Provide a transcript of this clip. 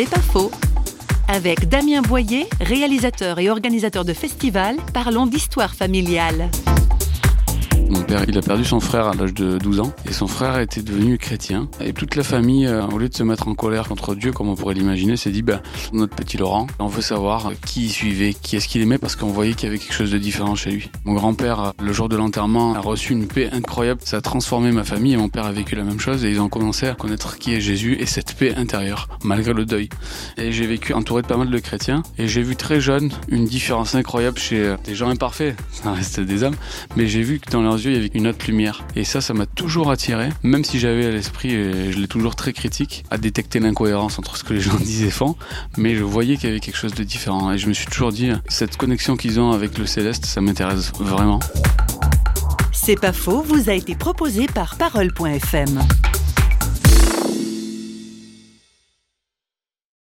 C'est pas faux. Avec Damien Boyer, réalisateur et organisateur de festivals, parlons d'histoire familiale. Mon père, il a perdu son frère à l'âge de 12 ans et son frère était devenu chrétien. Et toute la famille, euh, au lieu de se mettre en colère contre Dieu, comme on pourrait l'imaginer, s'est dit, bah, notre petit Laurent, on veut savoir qui il suivait, qui est-ce qu'il aimait parce qu'on voyait qu'il y avait quelque chose de différent chez lui. Mon grand-père, le jour de l'enterrement, a reçu une paix incroyable. Ça a transformé ma famille et mon père a vécu la même chose et ils ont commencé à connaître qui est Jésus et cette paix intérieure, malgré le deuil. Et j'ai vécu entouré de pas mal de chrétiens et j'ai vu très jeune une différence incroyable chez euh, des gens imparfaits, ça reste des hommes, mais j'ai vu que dans leurs il y avait une autre lumière. Et ça, ça m'a toujours attiré, même si j'avais à l'esprit, et je l'ai toujours très critique, à détecter l'incohérence entre ce que les gens disaient et font, mais je voyais qu'il y avait quelque chose de différent. Et je me suis toujours dit, cette connexion qu'ils ont avec le céleste, ça m'intéresse vraiment. C'est pas faux, vous a été proposé par Parole.fm.